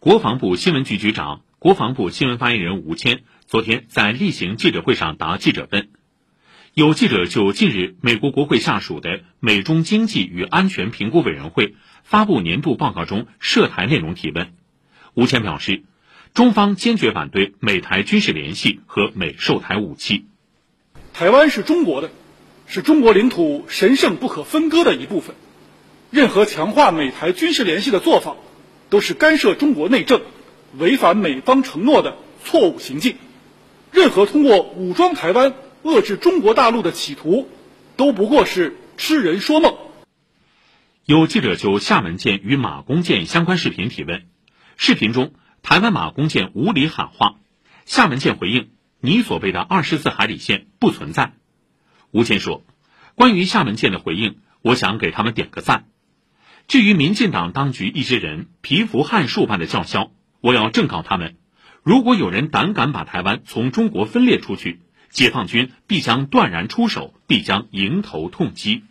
国防部新闻局局长、国防部新闻发言人吴谦昨天在例行记者会上答记者问，有记者就近日美国国会下属的美中经济与安全评估委员会发布年度报告中涉台内容提问。吴谦表示，中方坚决反对美台军事联系和美售台武器。台湾是中国的，是中国领土神圣不可分割的一部分。任何强化美台军事联系的做法，都是干涉中国内政、违反美方承诺的错误行径。任何通过武装台湾遏制中国大陆的企图，都不过是痴人说梦。有记者就厦门舰与马公舰相关视频提问，视频中台湾马公舰无理喊话，厦门舰回应。你所谓的二十四海里线不存在，吴谦说：“关于厦门舰的回应，我想给他们点个赞。至于民进党当局一些人蚍蜉撼树般的叫嚣，我要正告他们：如果有人胆敢把台湾从中国分裂出去，解放军必将断然出手，必将迎头痛击。”